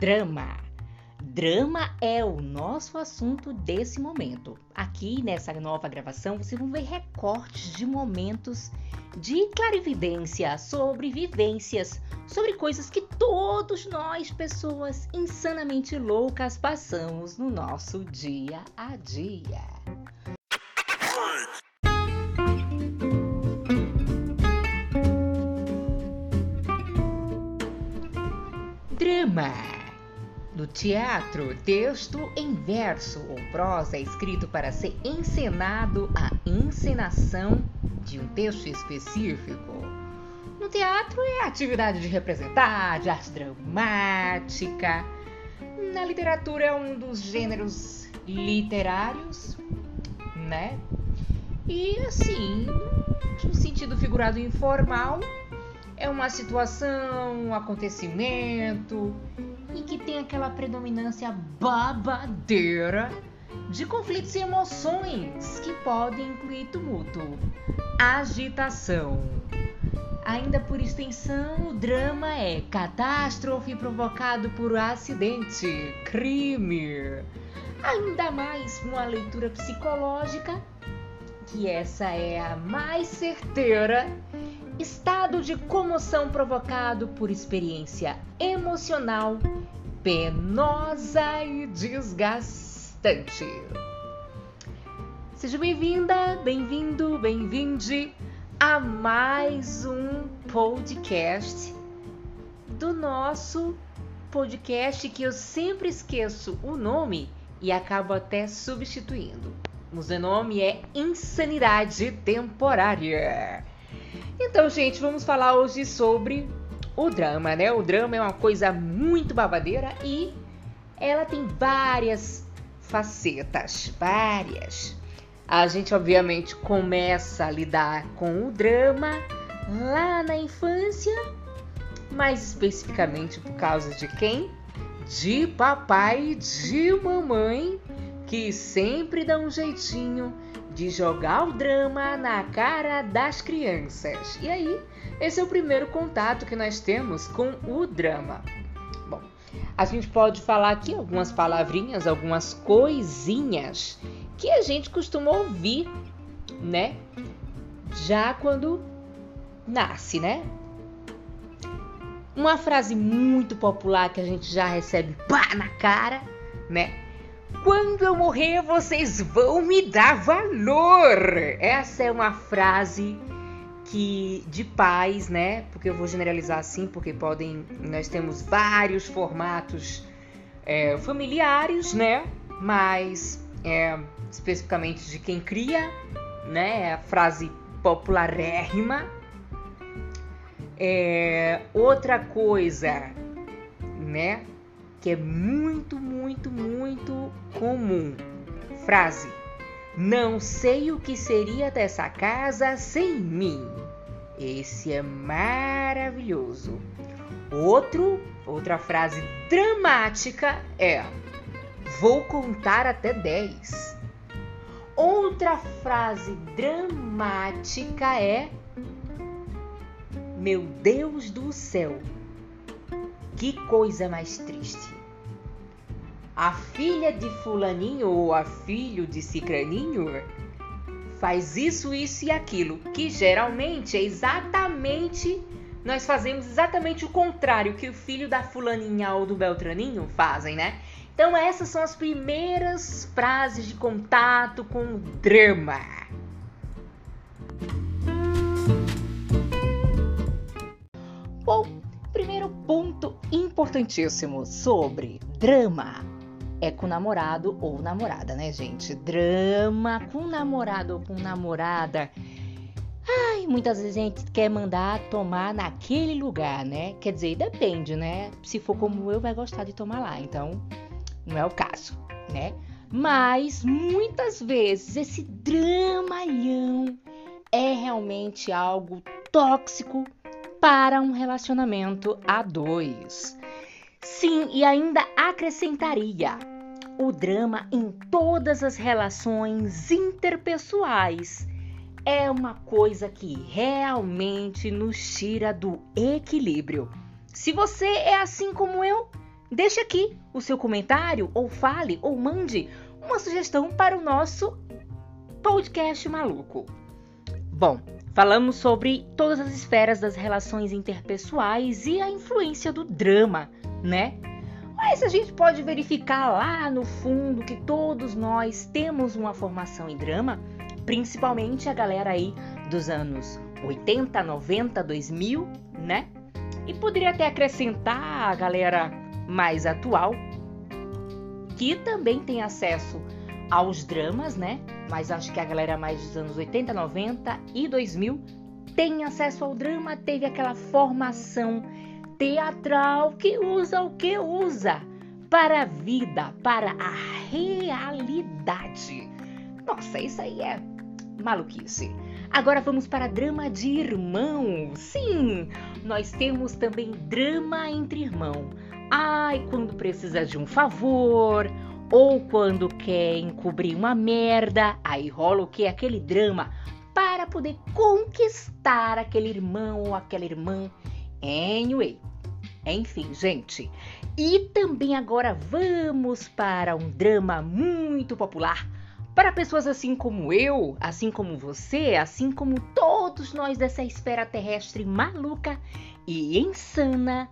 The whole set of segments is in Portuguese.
drama. Drama é o nosso assunto desse momento. Aqui nessa nova gravação vocês vão ver recortes de momentos de clarividência sobre vivências, sobre coisas que todos nós, pessoas insanamente loucas, passamos no nosso dia a dia. Drama. No teatro, texto em verso ou prosa é escrito para ser encenado a encenação de um texto específico. No teatro é a atividade de representar, de arte dramática. Na literatura é um dos gêneros literários, né? E assim, no sentido figurado informal, é uma situação, um acontecimento e que tem aquela predominância babadeira de conflitos e emoções que podem incluir tumulto, agitação. Ainda por extensão, o drama é catástrofe provocado por acidente, crime. Ainda mais uma leitura psicológica, que essa é a mais certeira, estado de comoção provocado por experiência emocional penosa e desgastante. Seja bem-vinda, bem-vindo, bem-vinde a mais um podcast do nosso podcast que eu sempre esqueço o nome e acabo até substituindo. O nome é Insanidade Temporária. Então, gente, vamos falar hoje sobre o drama, né? O drama é uma coisa muito babadeira e ela tem várias facetas, várias. A gente obviamente começa a lidar com o drama lá na infância, mais especificamente por causa de quem? De papai e de mamãe, que sempre dá um jeitinho de jogar o drama na cara das crianças. E aí, esse é o primeiro contato que nós temos com o drama. Bom, a gente pode falar aqui algumas palavrinhas, algumas coisinhas que a gente costuma ouvir, né? Já quando nasce, né? Uma frase muito popular que a gente já recebe pá na cara, né? Quando eu morrer, vocês vão me dar valor. Essa é uma frase que de pais, né? Porque eu vou generalizar assim, porque podem, nós temos vários formatos é, familiares, né? Mas é, especificamente de quem cria, né? É a frase popularérrima. É, outra coisa, né? que é muito, muito, muito comum. Frase: Não sei o que seria dessa casa sem mim. Esse é maravilhoso. Outro, outra frase dramática é: Vou contar até 10. Outra frase dramática é: Meu Deus do céu, que coisa mais triste. A filha de fulaninho ou a filho de cicraninho faz isso, isso e aquilo, que geralmente é exatamente nós fazemos exatamente o contrário que o filho da fulaninha ou do beltraninho fazem, né? Então essas são as primeiras frases de contato com o drama. Bom, Primeiro ponto importantíssimo sobre drama é com namorado ou namorada, né, gente? Drama com namorado ou com namorada. Ai, muitas vezes a gente quer mandar tomar naquele lugar, né? Quer dizer, depende, né? Se for como eu, vai gostar de tomar lá. Então, não é o caso, né? Mas muitas vezes esse dramalhão é realmente algo tóxico para um relacionamento a dois. Sim, e ainda acrescentaria o drama em todas as relações interpessoais. É uma coisa que realmente nos tira do equilíbrio. Se você é assim como eu, deixe aqui o seu comentário, ou fale, ou mande uma sugestão para o nosso podcast maluco. Bom, falamos sobre todas as esferas das relações interpessoais e a influência do drama, né? Mas a gente pode verificar lá no fundo que todos nós temos uma formação em drama, principalmente a galera aí dos anos 80, 90, 2000, né? E poderia até acrescentar a galera mais atual, que também tem acesso aos dramas, né? Mas acho que a galera mais dos anos 80, 90 e 2000 tem acesso ao drama, teve aquela formação teatral que usa o que usa para a vida, para a realidade. Nossa, isso aí é maluquice. Agora vamos para drama de irmão. Sim, nós temos também drama entre irmão. Ai, quando precisa de um favor, ou quando quer encobrir uma merda, aí rola o que? Aquele drama para poder conquistar aquele irmão ou aquela irmã. Anyway, enfim, gente. E também agora vamos para um drama muito popular para pessoas assim como eu, assim como você, assim como todos nós dessa esfera terrestre maluca e insana,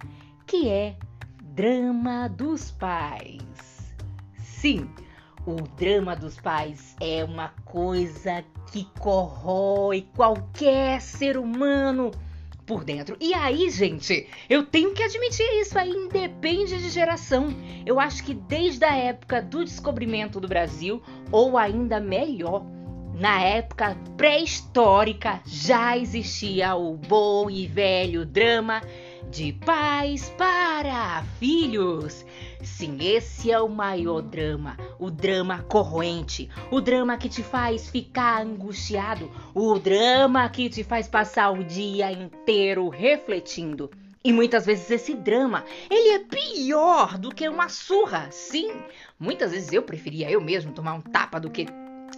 que é drama dos pais. Sim, o drama dos pais é uma coisa que corrói qualquer ser humano por dentro. E aí, gente, eu tenho que admitir isso aí, independe de geração. Eu acho que desde a época do descobrimento do Brasil, ou ainda melhor, na época pré-histórica, já existia o bom e velho drama de pais para filhos. Sim, esse é o maior drama, o drama corroente, o drama que te faz ficar angustiado, o drama que te faz passar o dia inteiro refletindo. E muitas vezes esse drama, ele é pior do que uma surra. Sim, muitas vezes eu preferia eu mesmo tomar um tapa do que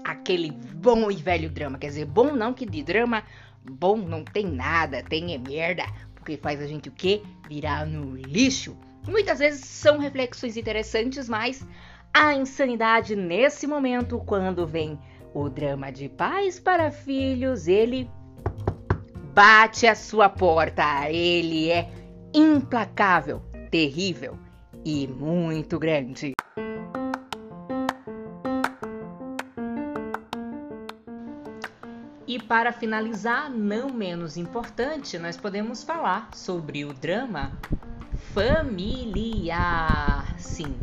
aquele bom e velho drama. Quer dizer, bom não que de drama bom não tem nada, tem é merda, porque faz a gente o quê? Virar no lixo. Muitas vezes são reflexões interessantes, mas a insanidade nesse momento, quando vem o drama de pais para filhos, ele bate a sua porta. Ele é implacável, terrível e muito grande. E para finalizar, não menos importante, nós podemos falar sobre o drama familiar. Sim,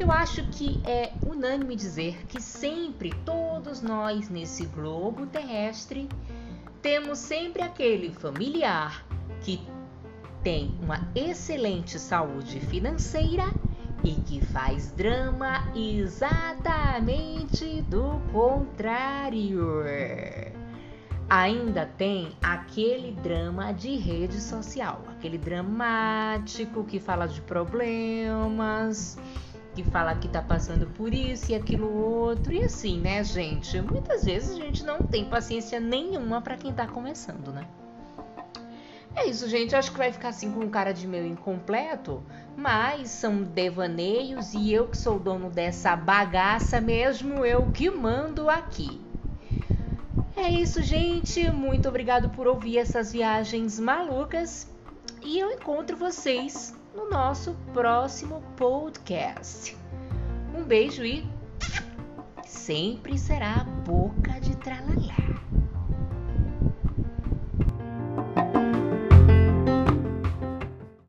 eu acho que é unânime dizer que sempre todos nós nesse globo terrestre temos sempre aquele familiar que tem uma excelente saúde financeira e que faz drama exatamente do contrário ainda tem aquele drama de rede social, aquele dramático que fala de problemas, que fala que tá passando por isso e aquilo outro, e assim, né, gente? Muitas vezes a gente não tem paciência nenhuma para quem tá começando, né? É isso, gente. Acho que vai ficar assim com cara de meio incompleto, mas são devaneios e eu que sou dono dessa bagaça mesmo, eu que mando aqui. É isso, gente. Muito obrigado por ouvir essas viagens malucas. E eu encontro vocês no nosso próximo podcast. Um beijo e sempre será boca de tralalá.